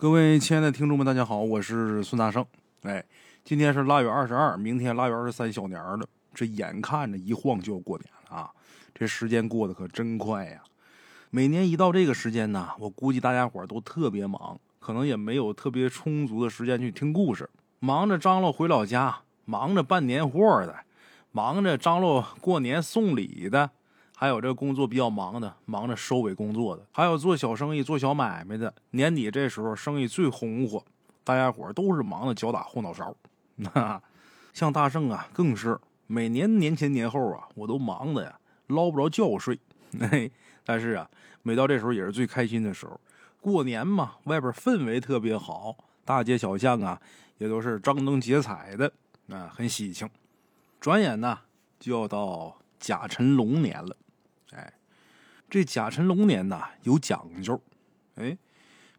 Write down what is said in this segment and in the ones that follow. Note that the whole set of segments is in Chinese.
各位亲爱的听众们，大家好，我是孙大圣。哎，今天是腊月二十二，明天腊月二十三小年了，这眼看着一晃就要过年了啊！这时间过得可真快呀！每年一到这个时间呢，我估计大家伙都特别忙，可能也没有特别充足的时间去听故事，忙着张罗回老家，忙着办年货的，忙着张罗过年送礼的。还有这工作比较忙的，忙着收尾工作的，还有做小生意、做小买卖的。年底这时候生意最红火，大家伙都是忙的脚打后脑勺。像大圣啊，更是每年年前年后啊，我都忙的呀，捞不着觉睡。但是啊，每到这时候也是最开心的时候。过年嘛，外边氛围特别好，大街小巷啊也都是张灯结彩的，啊，很喜庆。转眼呢，就要到甲辰龙年了。这甲辰龙年呐有讲究。哎，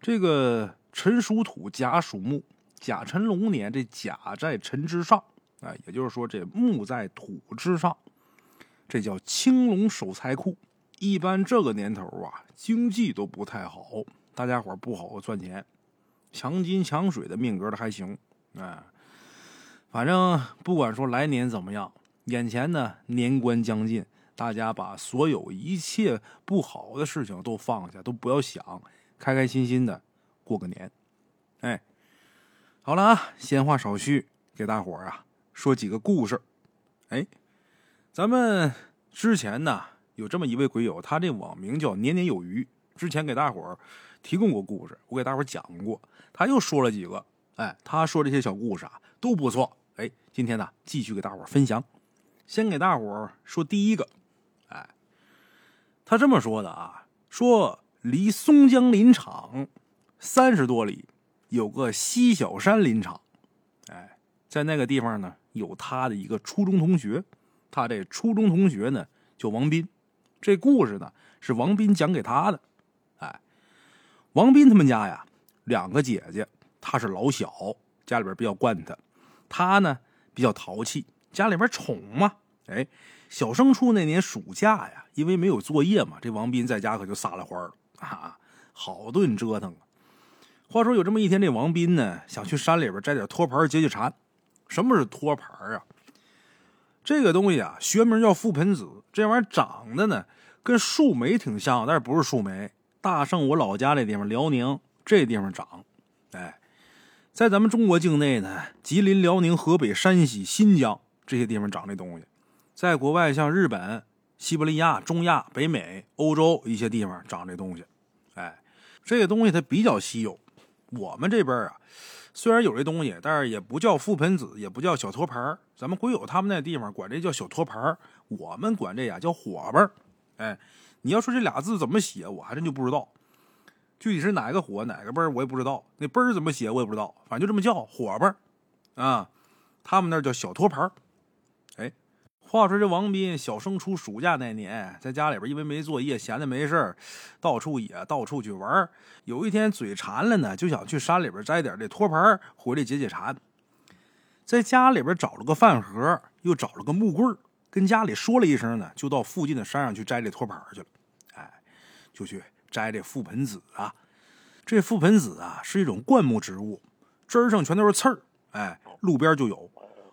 这个辰属土，甲属木，甲辰龙年这甲在辰之上，哎，也就是说这木在土之上，这叫青龙守财库。一般这个年头啊，经济都不太好，大家伙不好赚钱，强金强水的命格的还行。哎，反正不管说来年怎么样，眼前呢年关将近。大家把所有一切不好的事情都放下，都不要想，开开心心的过个年。哎，好了啊，闲话少叙，给大伙儿啊说几个故事。哎，咱们之前呢有这么一位鬼友，他这网名叫年年有余，之前给大伙儿提供过故事，我给大伙儿讲过，他又说了几个。哎，他说这些小故事啊都不错。哎，今天呢继续给大伙儿分享，先给大伙儿说第一个。他这么说的啊，说离松江林场三十多里有个西小山林场，哎，在那个地方呢有他的一个初中同学，他这初中同学呢叫王斌，这故事呢是王斌讲给他的，哎，王斌他们家呀两个姐姐，他是老小，家里边比较惯他，他呢比较淘气，家里边宠嘛，哎。小升初那年暑假呀，因为没有作业嘛，这王斌在家可就撒了欢了啊，好顿折腾啊。话说有这么一天，这王斌呢想去山里边摘点托盘解解馋。什么是托盘啊？这个东西啊，学名叫覆盆子，这玩意儿长得呢跟树莓挺像，但是不是树莓。大圣我老家那地方辽宁这地方长，哎，在咱们中国境内呢，吉林、辽宁、河北、山西、新疆这些地方长这东西。在国外，像日本、西伯利亚、中亚、北美、欧洲一些地方长这东西，哎，这个东西它比较稀有。我们这边啊，虽然有这东西，但是也不叫覆盆子，也不叫小托盘咱们鬼友他们那地方管这叫小托盘我们管这呀叫火把哎，你要说这俩字怎么写，我还真就不知道。具体是哪个火哪个奔我也不知道。那奔怎么写，我也不知道。反正就这么叫火把啊。他们那叫小托盘话说这王斌小升初暑假那年，在家里边因为没作业，闲的没事到处野，到处去玩有一天嘴馋了呢，就想去山里边摘点这托盘回来解解馋。在家里边找了个饭盒，又找了个木棍跟家里说了一声呢，就到附近的山上去摘这托盘去了。哎，就去摘这覆盆子啊。这覆盆子啊是一种灌木植物，枝上全都是刺儿。哎，路边就有。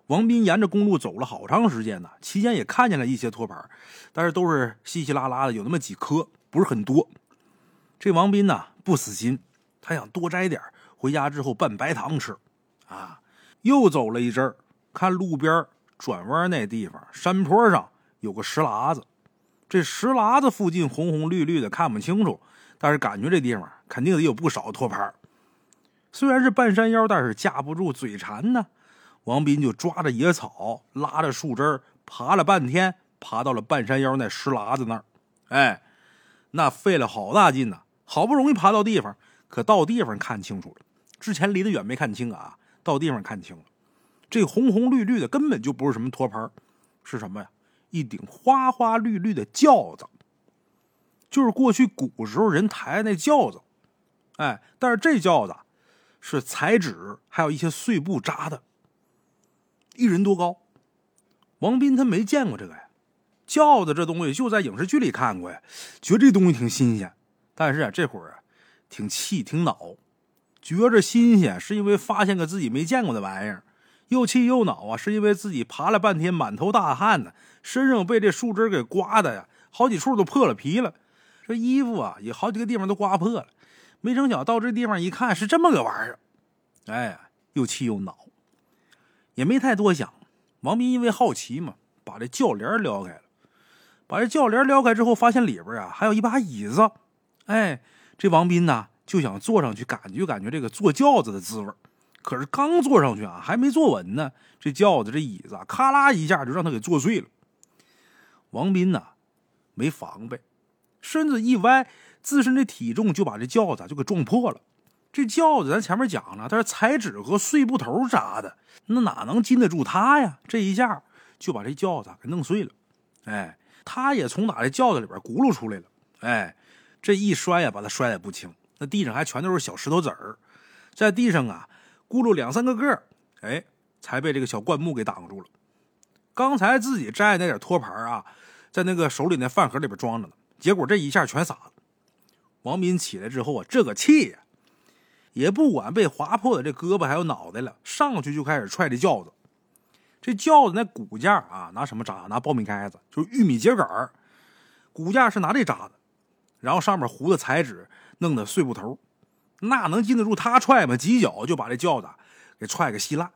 王斌沿着公路走了好长时间呢，期间也看见了一些托盘，但是都是稀稀拉拉的，有那么几颗，不是很多。这王斌呢不死心，他想多摘点回家之后拌白糖吃。啊，又走了一阵儿，看路边转弯那地方山坡上有个石喇子，这石喇子附近红红绿绿的看不清楚，但是感觉这地方肯定得有不少托盘。虽然是半山腰，但是架不住嘴馋呢。王斌就抓着野草，拉着树枝爬了半天，爬到了半山腰那石喇子那儿。哎，那费了好大劲呐！好不容易爬到地方，可到地方看清楚了。之前离得远没看清啊，到地方看清了，这红红绿绿的根本就不是什么托盘，是什么呀？一顶花花绿绿的轿子，就是过去古时候人抬那轿子。哎，但是这轿子是彩纸还有一些碎布扎的。一人多高？王斌他没见过这个呀，轿子这东西就在影视剧里看过呀，觉得这东西挺新鲜。但是啊，这会儿啊，挺气挺恼，觉着新鲜，是因为发现个自己没见过的玩意儿；又气又恼啊，是因为自己爬了半天，满头大汗呢，身上被这树枝给刮的呀，好几处都破了皮了。这衣服啊，也好几个地方都刮破了。没成想到这地方一看，是这么个玩意儿，哎，又气又恼，也没太多想。王斌因为好奇嘛，把这轿帘撩开了。把这轿帘撩开之后，发现里边啊还有一把椅子。哎，这王斌呢就想坐上去感觉感觉这个坐轿子的滋味可是刚坐上去啊，还没坐稳呢，这轿子这椅子咔啦一下就让他给坐碎了。王斌呢没防备，身子一歪，自身的体重就把这轿子就给撞破了。这轿子咱前面讲了，它是彩纸和碎布头扎的，那哪能禁得住他呀？这一下就把这轿子给弄碎了。哎。他也从哪这轿子里边轱辘出来了，哎，这一摔呀，把他摔得不轻。那地上还全都是小石头子儿，在地上啊，咕噜两三个个，哎，才被这个小灌木给挡住了。刚才自己摘那点托盘啊，在那个手里那饭盒里边装着呢，结果这一下全洒了。王斌起来之后啊，这个气呀，也不管被划破的这胳膊还有脑袋了，上去就开始踹这轿子。这轿子那骨架啊，拿什么扎？拿苞米盖子，就是玉米秸秆骨架是拿这扎的，然后上面糊的彩纸，弄的碎布头，那能禁得住他踹吗？几脚就把这轿子给踹个稀烂。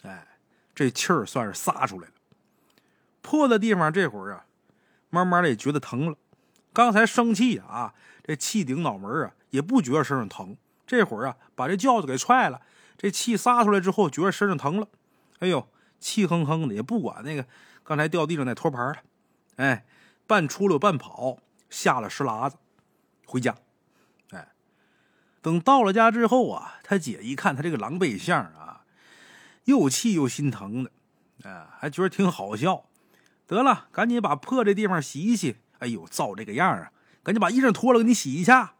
哎，这气儿算是撒出来了。破的地方这会儿啊，慢慢的也觉得疼了。刚才生气啊，这气顶脑门啊，也不觉得身上疼。这会儿啊，把这轿子给踹了，这气撒出来之后，觉得身上疼了。哎呦！气哼哼的，也不管那个刚才掉地上那托盘了，哎，半出溜半跑，下了石喇子，回家。哎，等到了家之后啊，他姐一看他这个狼狈相啊，又气又心疼的，啊，还觉得挺好笑。得了，赶紧把破这地方洗一洗。哎呦，造这个样啊！赶紧把衣裳脱了，给你洗一下。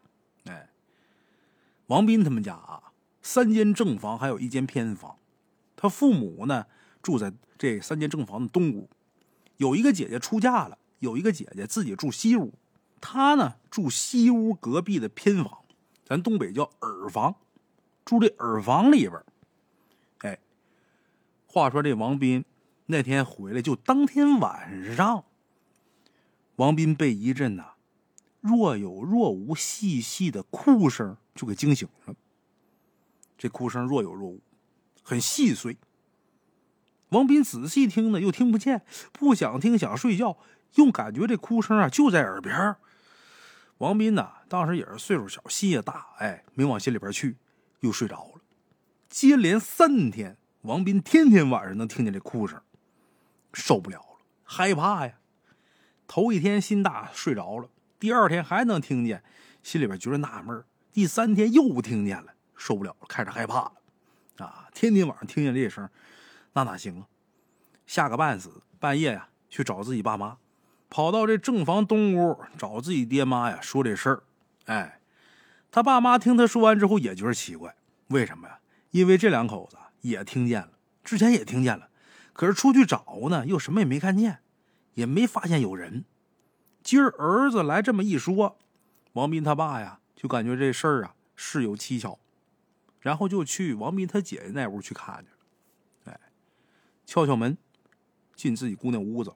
王斌他们家啊，三间正房，还有一间偏房。他父母呢？住在这三间正房的东屋，有一个姐姐出嫁了，有一个姐姐自己住西屋，他呢住西屋隔壁的偏房，咱东北叫耳房，住这耳房里边。哎，话说这王斌那天回来，就当天晚上，王斌被一阵呐若有若无、细细的哭声就给惊醒了。这哭声若有若无，很细碎。王斌仔细听呢，又听不见，不想听，想睡觉，又感觉这哭声啊就在耳边。王斌呢，当时也是岁数小，心也大，哎，没往心里边去，又睡着了。接连三天，王斌天天晚上能听见这哭声，受不了了，害怕呀。头一天心大，睡着了；第二天还能听见，心里边觉得纳闷；第三天又听见了，受不了了，开始害怕了。啊，天天晚上听见这声。那哪行啊！吓个半死，半夜呀去找自己爸妈，跑到这正房东屋找自己爹妈呀，说这事儿。哎，他爸妈听他说完之后也觉得奇怪，为什么呀？因为这两口子也听见了，之前也听见了，可是出去找呢，又什么也没看见，也没发现有人。今儿儿子来这么一说，王斌他爸呀就感觉这事儿啊事有蹊跷，然后就去王斌他姐姐那屋去看去了。哎。敲敲门，进自己姑娘屋子。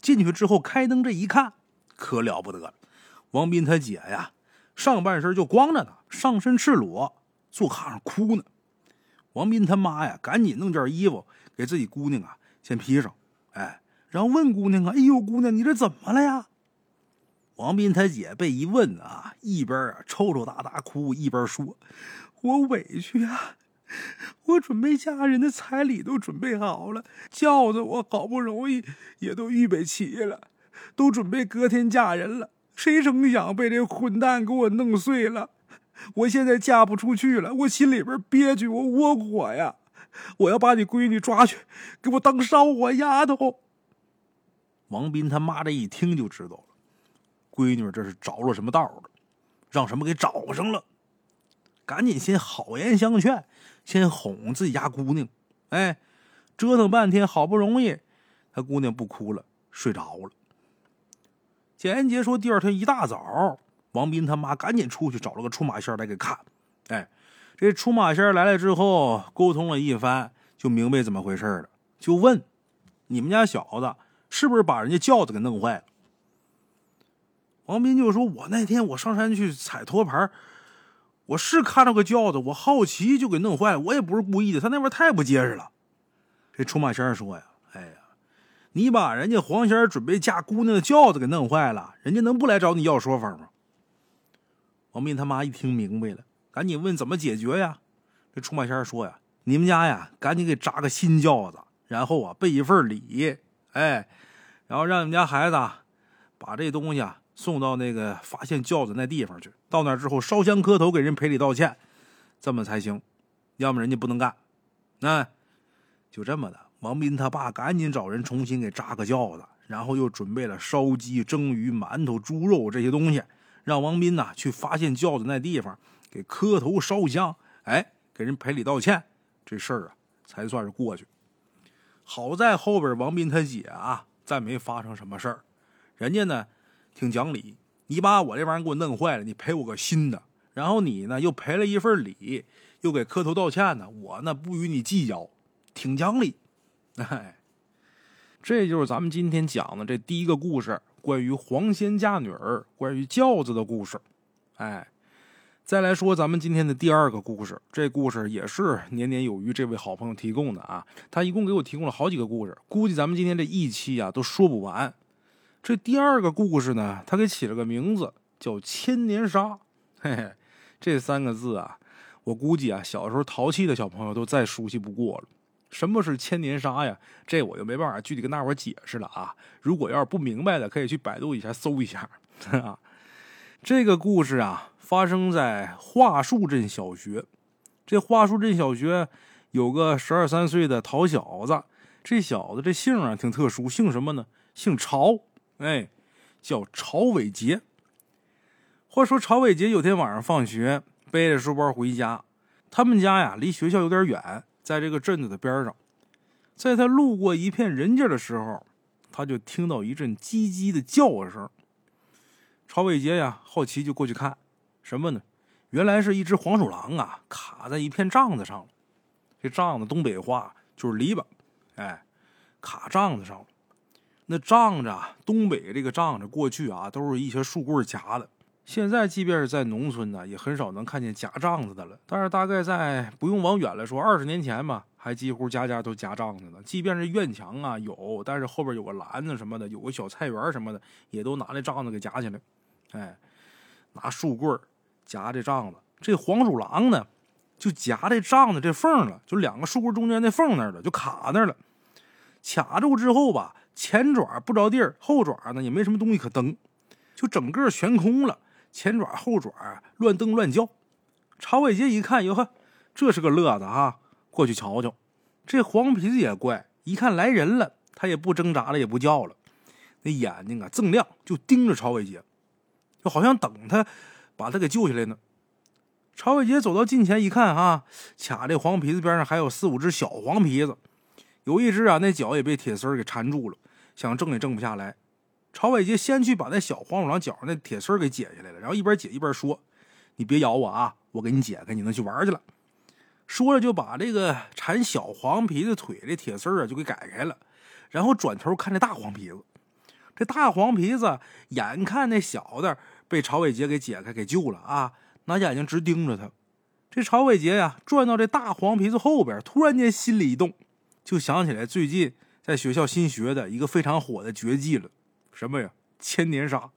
进去之后，开灯这一看，可了不得了。王斌他姐呀，上半身就光着呢，上身赤裸，坐炕上哭呢。王斌他妈呀，赶紧弄件衣服给自己姑娘啊先披上，哎，然后问姑娘啊：“哎呦，姑娘，你这怎么了呀？”王斌他姐被一问啊，一边啊抽抽搭搭哭，一边说：“我委屈啊。”我准备嫁人的彩礼都准备好了，轿子我好不容易也都预备齐了，都准备隔天嫁人了。谁成想被这混蛋给我弄碎了，我现在嫁不出去了，我心里边憋屈，我窝火呀！我要把你闺女抓去，给我当烧火丫头。王斌他妈这一听就知道了，闺女这是着了什么道了，让什么给找上了，赶紧先好言相劝。先哄自己家姑娘，哎，折腾半天，好不容易，他姑娘不哭了，睡着了。简言杰说，第二天一大早，王斌他妈赶紧出去找了个出马仙来给看，哎，这出马仙来了之后，沟通了一番，就明白怎么回事了，就问：“你们家小子是不是把人家轿子给弄坏了？”王斌就说：“我那天我上山去踩托盘，我是看到个轿子，我好奇就给弄坏了，我也不是故意的，他那边太不结实了。”这出马仙说：“呀，哎呀，你把人家黄仙准备嫁姑娘的轿子给弄坏了，人家能不来找你要说法吗？”王斌他妈一听明白了，赶紧问怎么解决呀？这出马仙说：“呀，你们家呀，赶紧给扎个新轿子，然后啊备一份礼，哎，然后让你们家孩子把这东西啊。”送到那个发现轿子那地方去，到那之后烧香磕头，给人赔礼道歉，这么才行，要么人家不能干。那就这么的，王斌他爸赶紧找人重新给扎个轿子，然后又准备了烧鸡、蒸鱼、馒头、猪肉这些东西，让王斌呐去发现轿子那地方给磕头烧香，哎，给人赔礼道歉，这事儿啊才算是过去。好在后边王斌他姐啊再没发生什么事儿，人家呢。挺讲理，你把我这玩意儿给我弄坏了，你赔我个新的。然后你呢又赔了一份礼，又给磕头道歉呢，我呢不与你计较，挺讲理。哎，这就是咱们今天讲的这第一个故事，关于黄仙嫁女儿，关于轿子的故事。哎，再来说咱们今天的第二个故事，这故事也是年年有余这位好朋友提供的啊，他一共给我提供了好几个故事，估计咱们今天这一期啊都说不完。这第二个故事呢，他给起了个名字，叫《千年杀》。嘿嘿，这三个字啊，我估计啊，小时候淘气的小朋友都再熟悉不过了。什么是千年杀呀？这我就没办法具体跟大伙解释了啊。如果要是不明白的，可以去百度一下搜一下 啊。这个故事啊，发生在桦树镇小学。这桦树镇小学有个十二三岁的淘小子，这小子这姓啊挺特殊，姓什么呢？姓曹。哎，叫曹伟杰。话说曹伟杰有天晚上放学，背着书包回家。他们家呀，离学校有点远，在这个镇子的边上。在他路过一片人家的时候，他就听到一阵叽叽的叫声。曹伟杰呀，好奇就过去看，什么呢？原来是一只黄鼠狼啊，卡在一片帐子上了。这帐子东北话就是篱笆，哎，卡帐子上了。那仗着东北这个仗着过去啊，都是一些树棍夹的。现在即便是在农村呢，也很少能看见夹帐子的了。但是大概在不用往远了说，二十年前吧，还几乎家家都夹帐子呢。即便是院墙啊有，但是后边有个篮子什么的，有个小菜园什么的，也都拿那帐子给夹起来。哎，拿树棍夹这帐子。这黄鼠狼呢，就夹这帐子这缝了，就两个树棍中间那缝那儿了，就卡那儿了。卡住之后吧。前爪不着地儿，后爪呢也没什么东西可蹬，就整个悬空了。前爪后爪乱蹬乱叫。曹伟杰一看，哟呵，这是个乐子哈，过去瞧瞧。这黄皮子也怪，一看来人了，他也不挣扎了，也不叫了，那眼睛啊锃亮，就盯着曹伟杰，就好像等他把他给救下来呢。曹伟杰走到近前一看，哈，卡这黄皮子边上还有四五只小黄皮子，有一只啊，那脚也被铁丝给缠住了。想挣也挣不下来，曹伟杰先去把那小黄鼠狼脚上那铁丝给解下来了，然后一边解一边说：“你别咬我啊，我给你解开，你能去玩去了。”说着就把这个缠小黄皮子腿的铁丝啊就给改开了，然后转头看这大黄皮子。这大黄皮子眼看那小的被曹伟杰给解开给救了啊，拿眼睛直盯着他。这曹伟杰呀转到这大黄皮子后边，突然间心里一动，就想起来最近。在学校新学的一个非常火的绝技了，什么呀？千年杀。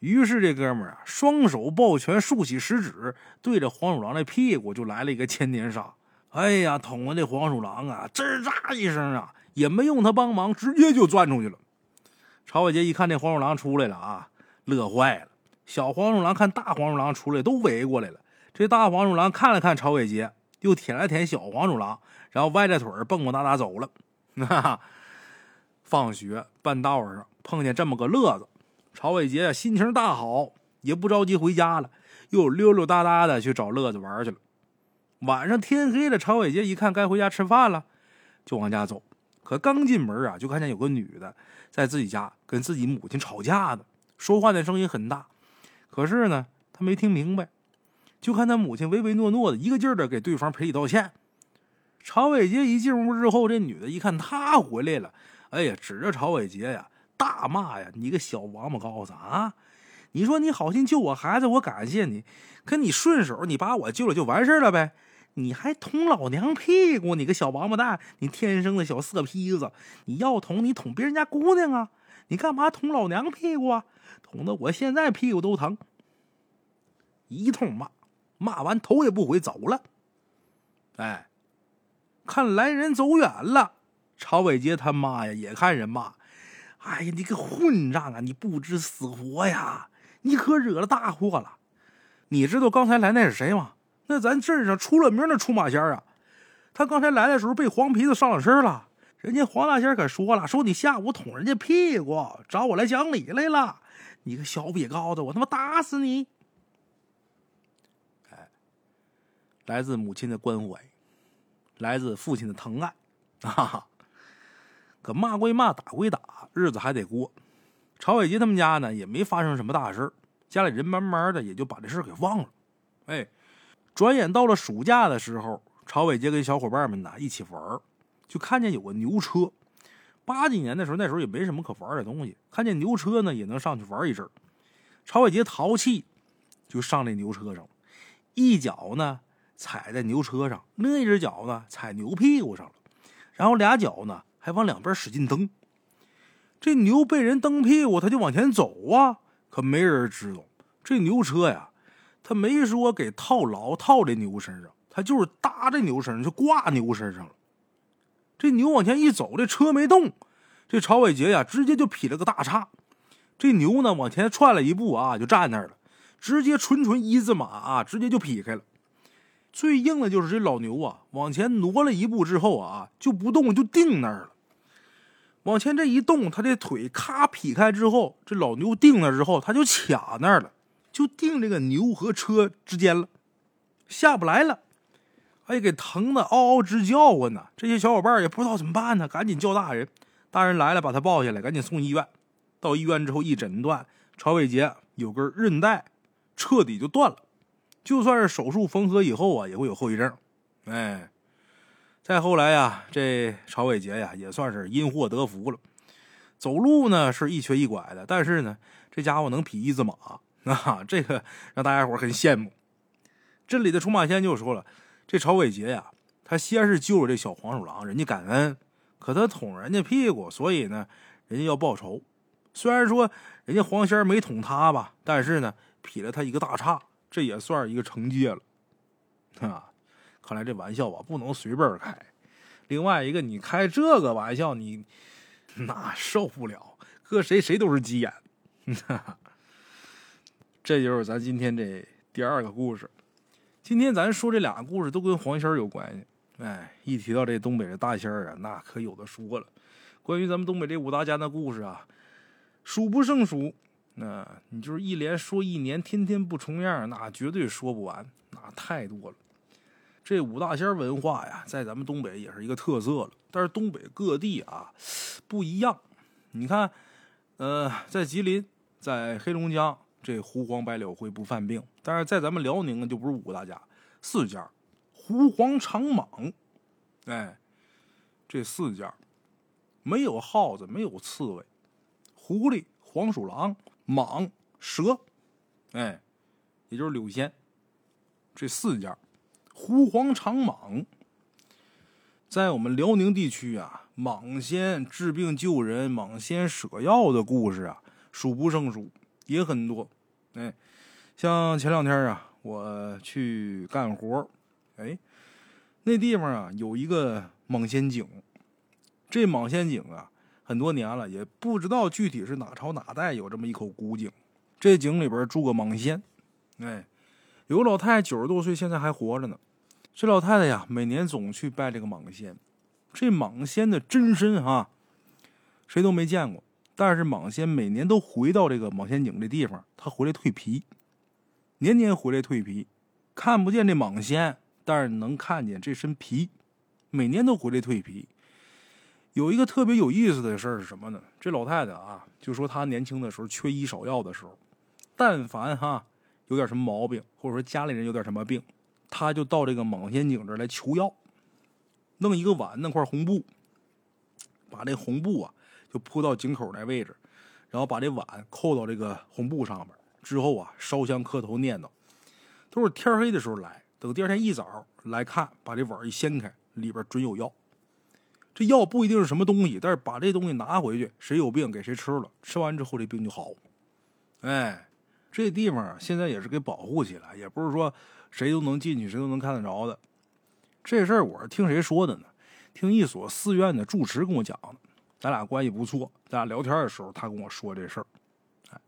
于是这哥们儿啊，双手抱拳，竖起食指，对着黄鼠狼的屁股就来了一个千年杀。哎呀，捅的这黄鼠狼啊，吱喳一声啊，也没用他帮忙，直接就钻出去了。曹伟杰一看这黄鼠狼出来了啊，乐坏了。小黄鼠狼看大黄鼠狼出来，都围过来了。这大黄鼠狼看了看曹伟杰，又舔了舔小黄鼠狼，然后歪着腿蹦蹦哒哒走了。哈哈，放学半道上碰见这么个乐子，曹伟杰心情大好，也不着急回家了，又溜溜达达的去找乐子玩去了。晚上天黑了，曹伟杰一看该回家吃饭了，就往家走。可刚进门啊，就看见有个女的在自己家跟自己母亲吵架呢，说话的声音很大。可是呢，他没听明白，就看他母亲唯唯诺诺的，一个劲儿的给对方赔礼道歉。曹伟杰一进屋之后，这女的一看他回来了，哎呀，指着曹伟杰呀大骂呀：“你个小王八羔子啊！你说你好心救我孩子，我感谢你，可你顺手你把我救了就完事了呗？你还捅老娘屁股，你个小王八蛋！你天生的小色坯子！你要捅你捅别人家姑娘啊！你干嘛捅老娘屁股啊？捅的我现在屁股都疼！”一通骂。骂完头也不回走了。哎，看来人走远了。曹伟杰他妈呀，也看人骂。哎呀，你个混账啊！你不知死活呀！你可惹了大祸了。你知道刚才来那是谁吗？那咱镇上出了名的出马仙啊！他刚才来的时候被黄皮子上了身了。人家黄大仙可说了，说你下午捅人家屁股，找我来讲理来了。你个小瘪羔子，我他妈打死你！哎来自母亲的关怀，来自父亲的疼爱，啊！可骂归骂，打归打，日子还得过。曹伟杰他们家呢，也没发生什么大事家里人慢慢的也就把这事给忘了。哎，转眼到了暑假的时候，曹伟杰跟小伙伴们呢一起玩，就看见有个牛车。八几年的时候，那时候也没什么可玩的东西，看见牛车呢，也能上去玩一阵曹伟杰淘气，就上那牛车上，一脚呢。踩在牛车上，另一只脚呢踩牛屁股上了，然后俩脚呢还往两边使劲蹬。这牛被人蹬屁股，它就往前走啊。可没人知道，这牛车呀，他没说给套牢套这牛身上，他就是搭在牛身上，就挂牛身上了。这牛往前一走，这车没动，这曹伟杰呀直接就劈了个大叉。这牛呢往前窜了一步啊，就站那儿了，直接纯纯一字马啊，直接就劈开了。最硬的就是这老牛啊，往前挪了一步之后啊，就不动，就定那儿了。往前这一动，他这腿咔劈开之后，这老牛定那之后，他就卡那儿了，就定这个牛和车之间了，下不来了。哎，给疼的嗷嗷直叫唤呢。这些小伙伴也不知道怎么办呢，赶紧叫大人。大人来了，把他抱下来，赶紧送医院。到医院之后一诊断，曹伟杰有根韧带彻底就断了。就算是手术缝合以后啊，也会有后遗症。哎，再后来呀，这曹伟杰呀，也算是因祸得福了。走路呢是一瘸一拐的，但是呢，这家伙能匹一字马啊，这个让大家伙很羡慕。镇里的出马仙就说了，这曹伟杰呀，他先是救了这小黄鼠狼，人家感恩，可他捅人家屁股，所以呢，人家要报仇。虽然说人家黄仙没捅他吧，但是呢，劈了他一个大叉。这也算是一个惩戒了，啊！看来这玩笑吧不能随便开。另外一个，你开这个玩笑，你那受不了，搁谁谁都是急眼。这就是咱今天这第二个故事。今天咱说这俩故事都跟黄仙有关系。哎，一提到这东北的大仙儿啊，那可有的说了。关于咱们东北这五大家的故事啊，数不胜数。那你就是一连说一年，天天不重样，那绝对说不完，那太多了。这五大仙文化呀，在咱们东北也是一个特色了。但是东北各地啊不一样。你看，呃，在吉林，在黑龙江，这狐黄白柳灰不犯病。但是在咱们辽宁呢，就不是五大家，四家，狐黄长蟒，哎，这四家没有耗子，没有刺猬，狐狸、黄鼠狼。蟒蛇，哎，也就是柳仙，这四家，狐黄长蟒，在我们辽宁地区啊，蟒仙治病救人、蟒仙舍药的故事啊，数不胜数，也很多。哎，像前两天啊，我去干活，哎，那地方啊有一个蟒仙井，这蟒仙井啊。很多年了，也不知道具体是哪朝哪代有这么一口古井。这井里边住个蟒仙，哎，有个老太太九十多岁，现在还活着呢。这老太太呀，每年总去拜这个蟒仙。这蟒仙的真身哈，谁都没见过。但是蟒仙每年都回到这个蟒仙井这地方，他回来蜕皮，年年回来蜕皮，看不见这蟒仙，但是能看见这身皮，每年都回来蜕皮。有一个特别有意思的事是什么呢？这老太太啊，就说她年轻的时候缺医少药的时候，但凡哈有点什么毛病，或者说家里人有点什么病，她就到这个蟒仙井这来求药，弄一个碗，弄块红布，把这红布啊就铺到井口那位置，然后把这碗扣到这个红布上面，之后啊烧香磕头念叨，都是天黑的时候来，等第二天一早来看，把这碗一掀开，里边准有药。这药不一定是什么东西，但是把这东西拿回去，谁有病给谁吃了，吃完之后这病就好。哎，这地方现在也是给保护起来，也不是说谁都能进去，谁都能看得着的。这事儿我是听谁说的呢？听一所寺院的住持跟我讲的，咱俩关系不错，咱俩聊天的时候他跟我说这事儿，哎，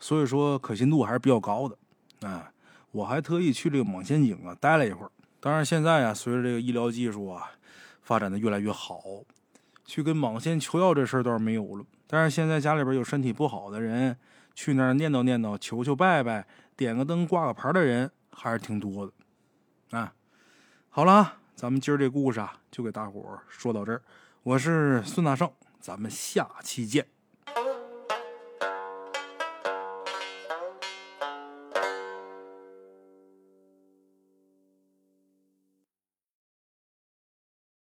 所以说可信度还是比较高的。哎，我还特意去这个蟒仙井啊待了一会儿。当然现在啊，随着这个医疗技术啊。发展的越来越好，去跟蟒仙求药这事儿倒是没有了。但是现在家里边有身体不好的人，去那儿念叨念叨、求求拜拜、点个灯、挂个牌的人还是挺多的。啊，好了，咱们今儿这故事啊，就给大伙儿说到这儿。我是孙大圣，咱们下期见。